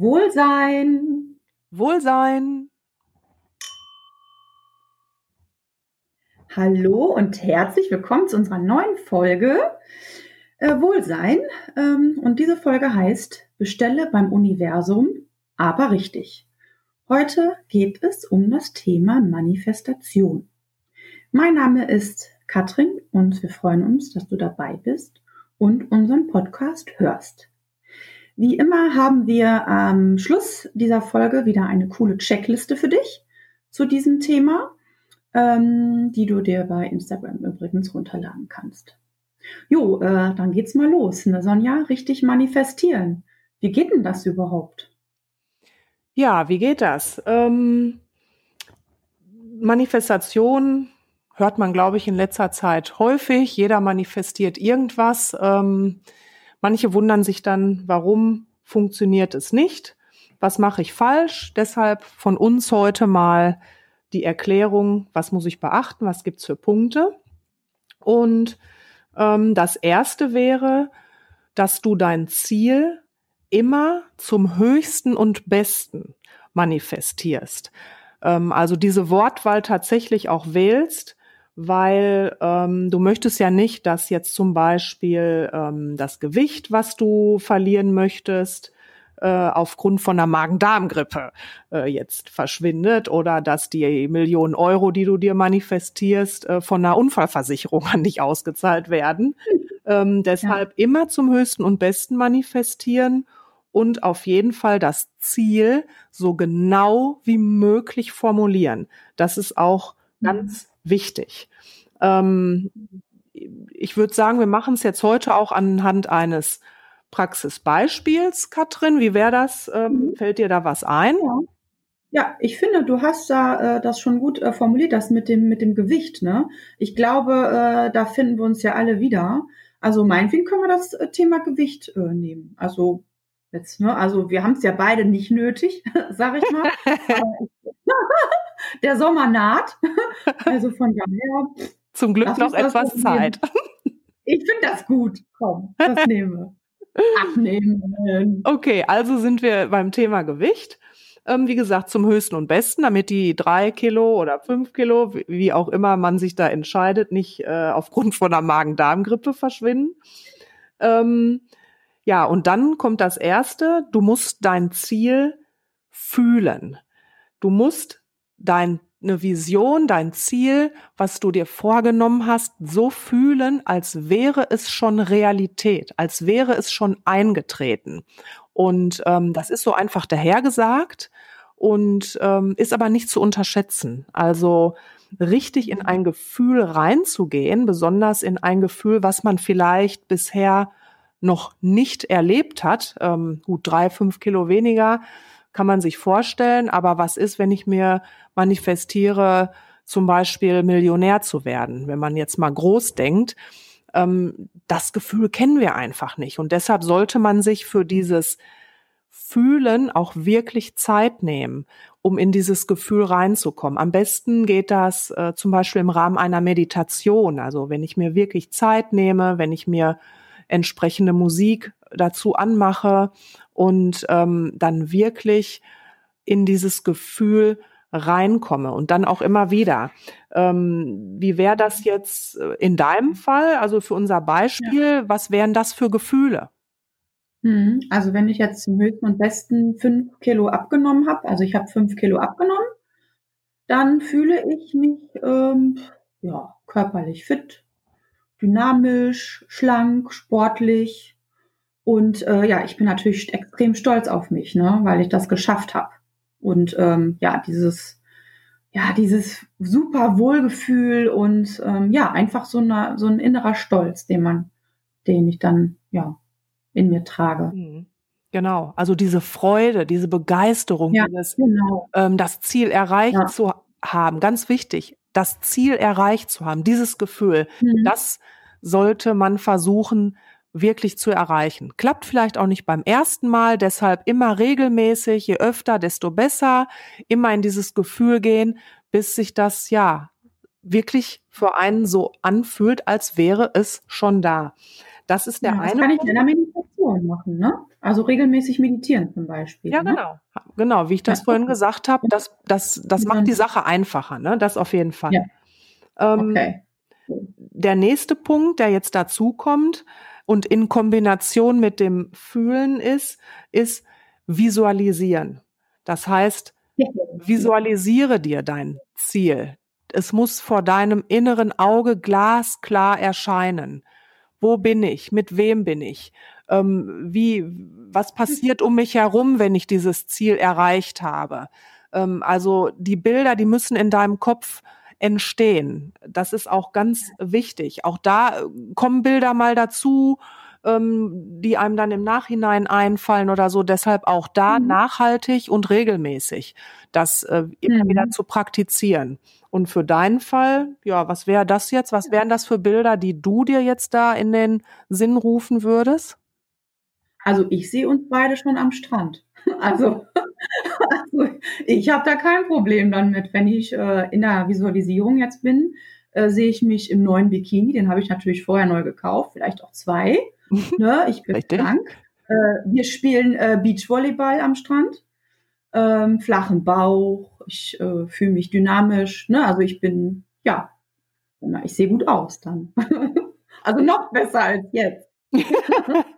Wohlsein. Wohlsein. Hallo und herzlich willkommen zu unserer neuen Folge äh, Wohlsein. Ähm, und diese Folge heißt Bestelle beim Universum, aber richtig. Heute geht es um das Thema Manifestation. Mein Name ist Katrin und wir freuen uns, dass du dabei bist und unseren Podcast hörst. Wie immer haben wir am Schluss dieser Folge wieder eine coole Checkliste für dich zu diesem Thema, ähm, die du dir bei Instagram übrigens runterladen kannst. Jo, äh, dann geht's mal los. Ne, Sonja, richtig manifestieren. Wie geht denn das überhaupt? Ja, wie geht das? Ähm, Manifestation hört man, glaube ich, in letzter Zeit häufig. Jeder manifestiert irgendwas. Ähm, Manche wundern sich dann, warum funktioniert es nicht? Was mache ich falsch? Deshalb von uns heute mal die Erklärung, was muss ich beachten, was gibt's für Punkte. Und ähm, das Erste wäre, dass du dein Ziel immer zum höchsten und besten manifestierst. Ähm, also diese Wortwahl tatsächlich auch wählst, weil ähm, du möchtest ja nicht, dass jetzt zum Beispiel ähm, das Gewicht, was du verlieren möchtest, äh, aufgrund von einer Magen-Darm-Grippe äh, jetzt verschwindet oder dass die Millionen Euro, die du dir manifestierst, äh, von einer Unfallversicherung an dich ausgezahlt werden. Ähm, deshalb ja. immer zum höchsten und besten manifestieren und auf jeden Fall das Ziel so genau wie möglich formulieren. Das ist auch mhm. ganz wichtig. Ähm, ich würde sagen, wir machen es jetzt heute auch anhand eines Praxisbeispiels. Katrin, wie wäre das? Ähm, mhm. fällt dir da was ein? Ja. Ja, ich finde, du hast da äh, das schon gut äh, formuliert, das mit dem mit dem Gewicht. Ne? Ich glaube, äh, da finden wir uns ja alle wieder. Also meinetwegen können wir das äh, Thema Gewicht äh, nehmen. Also jetzt, ne? Also wir haben es ja beide nicht nötig, sag ich mal. der Sommer naht. Also von daher. Zum Glück noch etwas Zeit. Ich finde das gut. Komm, das nehme. Abnehmen. Okay, also sind wir beim Thema Gewicht. Ähm, wie gesagt, zum höchsten und besten, damit die drei Kilo oder fünf Kilo, wie auch immer man sich da entscheidet, nicht äh, aufgrund von einer Magen-Darm-Grippe verschwinden. Ähm, ja, und dann kommt das erste. Du musst dein Ziel fühlen. Du musst deine Vision, dein Ziel, was du dir vorgenommen hast, so fühlen, als wäre es schon Realität, als wäre es schon eingetreten. Und ähm, das ist so einfach dahergesagt und ähm, ist aber nicht zu unterschätzen. Also richtig in ein Gefühl reinzugehen, besonders in ein Gefühl, was man vielleicht bisher noch nicht erlebt hat. Ähm, gut, drei, fünf Kilo weniger kann man sich vorstellen. Aber was ist, wenn ich mir manifestiere, zum Beispiel Millionär zu werden? Wenn man jetzt mal groß denkt, ähm, das Gefühl kennen wir einfach nicht. Und deshalb sollte man sich für dieses Fühlen auch wirklich Zeit nehmen, um in dieses Gefühl reinzukommen. Am besten geht das äh, zum Beispiel im Rahmen einer Meditation. Also wenn ich mir wirklich Zeit nehme, wenn ich mir entsprechende Musik dazu anmache und ähm, dann wirklich in dieses Gefühl reinkomme und dann auch immer wieder. Ähm, wie wäre das jetzt äh, in deinem Fall, also für unser Beispiel, ja. was wären das für Gefühle? Mhm. Also wenn ich jetzt zum höchsten und besten fünf Kilo abgenommen habe, also ich habe fünf Kilo abgenommen, dann fühle ich mich ähm, ja körperlich fit, dynamisch, schlank, sportlich, und äh, ja, ich bin natürlich extrem stolz auf mich, ne, weil ich das geschafft habe. Und ähm, ja, dieses, ja, dieses super Wohlgefühl und ähm, ja, einfach so, eine, so ein innerer Stolz, den man, den ich dann ja in mir trage. Mhm. Genau, also diese Freude, diese Begeisterung, ja, dieses, genau. ähm, das Ziel erreicht ja. zu haben, ganz wichtig, das Ziel erreicht zu haben, dieses Gefühl, mhm. das sollte man versuchen wirklich zu erreichen. Klappt vielleicht auch nicht beim ersten Mal, deshalb immer regelmäßig, je öfter, desto besser, immer in dieses Gefühl gehen, bis sich das ja wirklich für einen so anfühlt, als wäre es schon da. Das ist der ja, das eine. kann ich in der Meditation machen, ne? Also regelmäßig meditieren zum Beispiel. Ja, ne? genau. Genau, wie ich das Ja, vorhin gesagt habe, das, das, das Ja. macht die Sache einfacher, ne? Das auf jeden Fall. Ja. Ähm, Okay. Der nächste Punkt, der jetzt dazu kommt und in Kombination mit dem Fühlen ist, ist visualisieren. Das heißt, visualisiere dir dein Ziel. Es muss vor deinem inneren Auge glasklar erscheinen. Wo bin ich? Mit wem bin ich? Ähm, wie, was passiert um mich herum, wenn ich dieses Ziel erreicht habe? Ähm, also die Bilder, die müssen in deinem Kopf entstehen. Das ist auch ganz wichtig. Auch da äh, kommen Bilder mal dazu, ähm, die einem dann im Nachhinein einfallen oder so. Deshalb auch da Mhm. nachhaltig und regelmäßig das äh, immer Mhm. wieder zu praktizieren. Und für deinen Fall, ja, was wäre das jetzt? Was wären das für Bilder, die du dir jetzt da in den Sinn rufen würdest? Also ich sehe uns beide schon am Strand. Also, also ich habe da kein Problem dann mit. Wenn ich äh, in der Visualisierung jetzt bin, äh, sehe ich mich im neuen Bikini. Den habe ich natürlich vorher neu gekauft, vielleicht auch zwei. Ne? Ich bin Richtig. krank. Äh, wir spielen äh, Beachvolleyball am Strand. Ähm, flachen Bauch. Ich äh, fühle mich dynamisch. Ne? Also ich bin, ja, ich sehe gut aus dann. also noch besser als jetzt.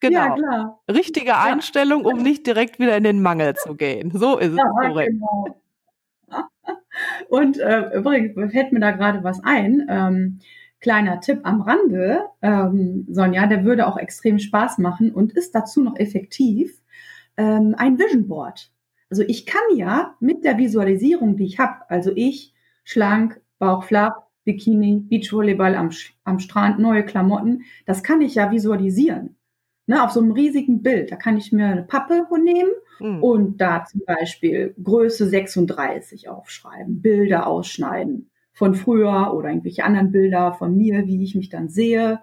Genau. Ja, klar. Richtige Einstellung, um nicht direkt wieder in den Mangel zu gehen. So ist es Ja, korrekt. genau. Und äh, übrigens fällt mir da gerade was ein. Ähm, kleiner Tipp am Rande, ähm, Sonja, der würde auch extrem Spaß machen und ist dazu noch effektiv. Ähm, ein Vision Board. Also ich kann ja mit der Visualisierung, die ich habe, also ich, schlank, Bauch flach, Bikini, Beachvolleyball am, am Strand, neue Klamotten, das kann ich ja visualisieren. Ne, auf so einem riesigen Bild. Da kann ich mir eine Pappe nehmen Hm. und da zum Beispiel Größe 36 aufschreiben, Bilder ausschneiden von früher oder irgendwelche anderen Bilder von mir, wie ich mich dann sehe,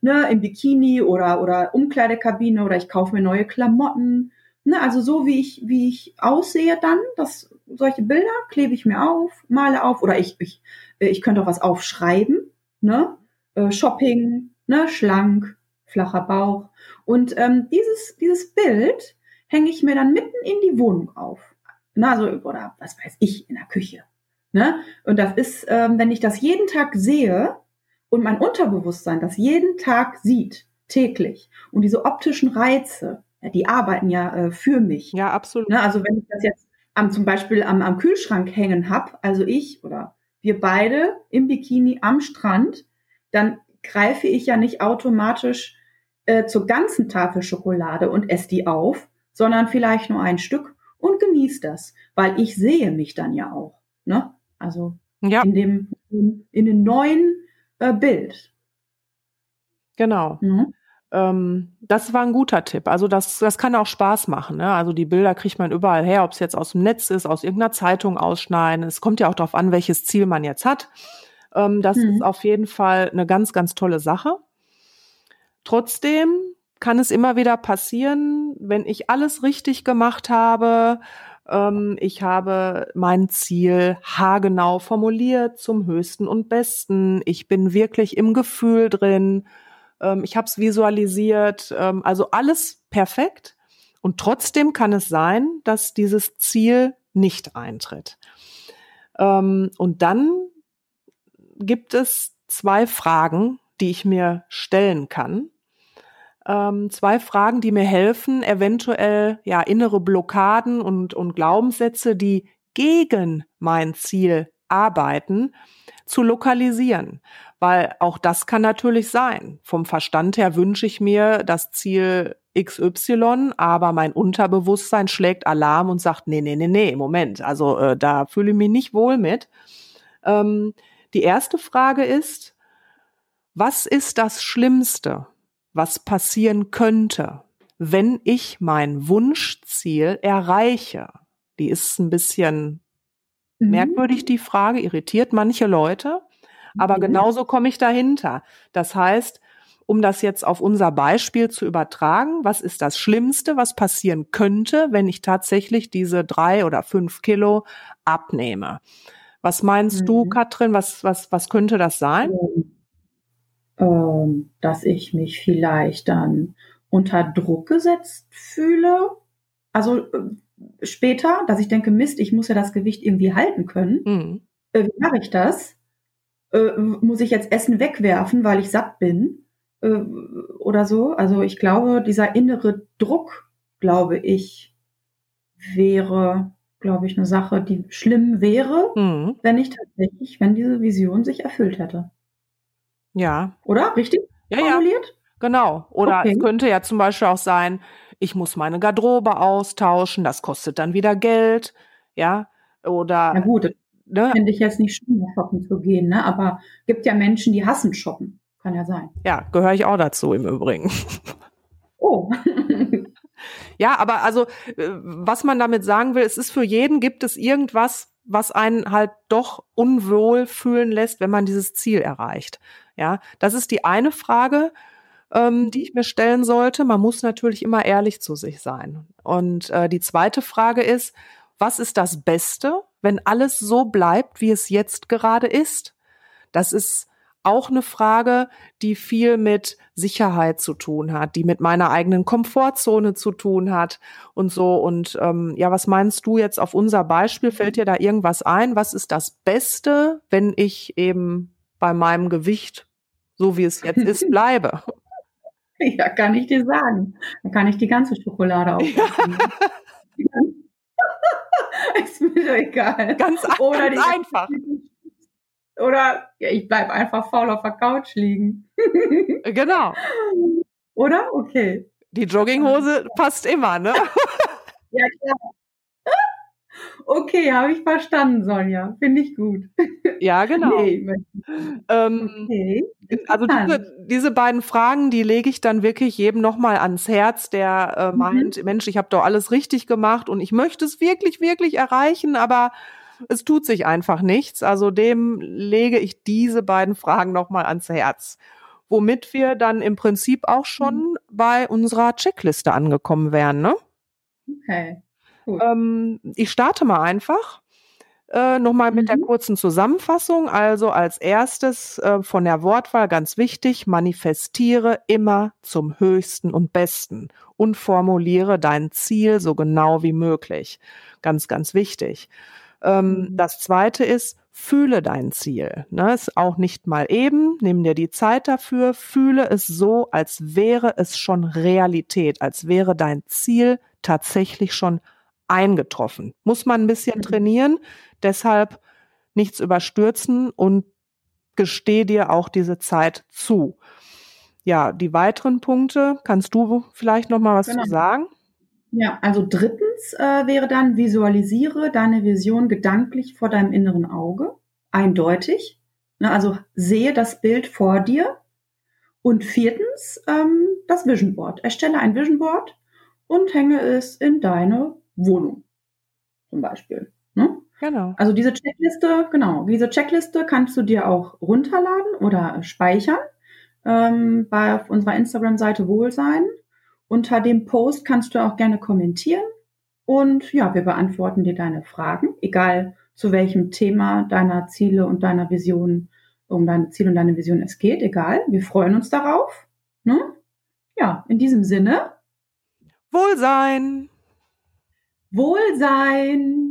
ne, im Bikini oder, oder Umkleidekabine oder ich kaufe mir neue Klamotten. Ne, also so wie ich, wie ich aussehe dann, das, solche Bilder klebe ich mir auf, male auf oder ich, ich, ich könnte auch was aufschreiben, ne, äh, Shopping, ne, schlank, flacher Bauch. Und ähm, dieses, dieses Bild hänge ich mir dann mitten in die Wohnung auf. Na, also, oder was weiß ich, in der Küche. Ne? Und das ist, ähm, wenn ich das jeden Tag sehe und mein Unterbewusstsein das jeden Tag sieht, täglich, und diese optischen Reize, ja, die arbeiten ja äh, für mich. Ja, absolut. Ne? Also wenn ich das jetzt am, zum Beispiel am, am Kühlschrank hängen hab, also ich oder wir beide im Bikini am Strand, dann greife ich ja nicht automatisch äh, zur ganzen Tafel Schokolade und esse die auf, sondern vielleicht nur ein Stück und genieße das, weil ich sehe mich dann ja auch. Ne? Also Ja, in dem in, in dem neuen äh, Bild. genau. Ne? Ähm, das war ein guter Tipp. Also das, das kann auch Spaß machen. Ne? Also die Bilder kriegt man überall her, ob es jetzt aus dem Netz ist, aus irgendeiner Zeitung ausschneiden. Es kommt ja auch darauf an, welches Ziel man jetzt hat. Ähm, das Mhm. ist auf jeden Fall eine ganz, ganz tolle Sache. Trotzdem kann es immer wieder passieren, wenn ich alles richtig gemacht habe, ähm, ich habe mein Ziel haargenau formuliert zum höchsten und besten, ich bin wirklich im Gefühl drin, ähm, ich habe es visualisiert, ähm, also alles perfekt. Und trotzdem kann es sein, dass dieses Ziel nicht eintritt. Ähm, und dann gibt es zwei Fragen, die ich mir stellen kann. Ähm, zwei Fragen, die mir helfen, eventuell ja innere Blockaden und, und Glaubenssätze, die gegen mein Ziel arbeiten, zu lokalisieren. Weil auch das kann natürlich sein. Vom Verstand her wünsche ich mir das Ziel XY, aber mein Unterbewusstsein schlägt Alarm und sagt, nee, nee, nee, nee, Moment, also äh, da fühle ich mich nicht wohl mit. Ähm, die erste Frage ist, was ist das Schlimmste, was passieren könnte, wenn ich mein Wunschziel erreiche? Die ist ein bisschen Mhm. merkwürdig, die Frage, irritiert manche Leute, aber Mhm. genauso komme ich dahinter. Das heißt, um das jetzt auf unser Beispiel zu übertragen, was ist das Schlimmste, was passieren könnte, wenn ich tatsächlich diese drei oder fünf Kilo abnehme? Was meinst du, Mhm. Katrin? Was, was, was könnte das sein? Ähm, dass ich mich vielleicht dann unter Druck gesetzt fühle. Also äh, später, dass ich denke, Mist, ich muss ja das Gewicht irgendwie halten können. Mhm. Äh, wie mache ich das? Äh, muss ich jetzt Essen wegwerfen, weil ich satt bin? Äh, oder so. Also ich glaube, dieser innere Druck, glaube ich, wäre, glaube ich, eine Sache, die schlimm wäre, mhm. wenn ich tatsächlich, wenn diese Vision sich erfüllt hätte. Ja. Oder? Richtig? Ja, formuliert? ja. Genau. Oder okay. es könnte ja zum Beispiel auch sein, ich muss meine Garderobe austauschen, das kostet dann wieder Geld, ja. Oder. Ja gut, ne? finde ich jetzt nicht schlimm, shoppen zu gehen, ne? Aber gibt ja Menschen, die hassen shoppen. Kann ja sein. Ja, gehöre ich auch dazu im Übrigen. Oh. ja, aber also, äh, was man damit sagen will, es ist für jeden gibt es irgendwas, was einen halt doch unwohl fühlen lässt, wenn man dieses Ziel erreicht. Ja, das ist die eine Frage, ähm, die ich mir stellen sollte. Man muss natürlich immer ehrlich zu sich sein. Und äh, die zweite Frage ist, was ist das Beste, wenn alles so bleibt, wie es jetzt gerade ist? Das ist auch eine Frage, die viel mit Sicherheit zu tun hat, die mit meiner eigenen Komfortzone zu tun hat und so. Und ähm, ja, was meinst du jetzt auf unser Beispiel? Fällt dir da irgendwas ein? Was ist das Beste, wenn ich eben bei meinem Gewicht, so wie es jetzt ist, bleibe? Ja, kann ich dir sagen. Dann kann ich die ganze Schokolade aufessen. ist mir doch egal. Ganz, Oder ganz einfach. Oder ja, ich bleibe einfach faul auf der Couch liegen. genau. Oder? Okay. Die Jogginghose passt immer, ne? ja, klar. Okay, habe ich verstanden, Sonja. Finde ich gut. Ja, genau. Nee, ähm, okay. Also diese, diese, beiden Fragen, die lege ich dann wirklich jedem nochmal ans Herz, der äh, mhm. meint, Mensch, ich habe doch alles richtig gemacht und ich möchte es wirklich, wirklich erreichen, aber es tut sich einfach nichts. Also dem lege ich diese beiden Fragen nochmal ans Herz. Womit wir dann im Prinzip auch schon mhm. bei unserer Checkliste angekommen wären, ne? Okay. Ähm, ich starte mal einfach. Äh, Nochmal mit mhm. der kurzen Zusammenfassung. Also als erstes äh, von der Wortwahl ganz wichtig, manifestiere immer zum Höchsten und Besten und formuliere dein Ziel so genau wie möglich. Ganz, ganz wichtig. Ähm, mhm. Das zweite ist, fühle dein Ziel. Ne, ist auch nicht mal eben. Nimm dir die Zeit dafür. Fühle es so, als wäre es schon Realität, als wäre dein Ziel tatsächlich schon eingetroffen. Muss man ein bisschen mhm. trainieren, deshalb nichts überstürzen und gesteh dir auch diese Zeit zu. Ja, die weiteren Punkte, kannst du vielleicht noch mal was genau. zu sagen? Ja, also drittens äh, wäre dann, visualisiere deine Vision gedanklich vor deinem inneren Auge, eindeutig. Ne, also sehe das Bild vor dir. Und viertens, ähm, das Vision Board. Erstelle ein Vision Board und hänge es in deine Wohnung zum Beispiel. Ne? Genau. Also diese Checkliste, genau, diese Checkliste kannst du dir auch runterladen oder speichern ähm, bei auf unserer Instagram-Seite Wohlsein. Unter dem Post kannst du auch gerne kommentieren und ja, wir beantworten dir deine Fragen, egal zu welchem Thema deiner Ziele und deiner Vision, um deine Ziele und deine Vision es geht, egal. Wir freuen uns darauf. Ne? Ja, in diesem Sinne. Wohlsein! Wohlsein.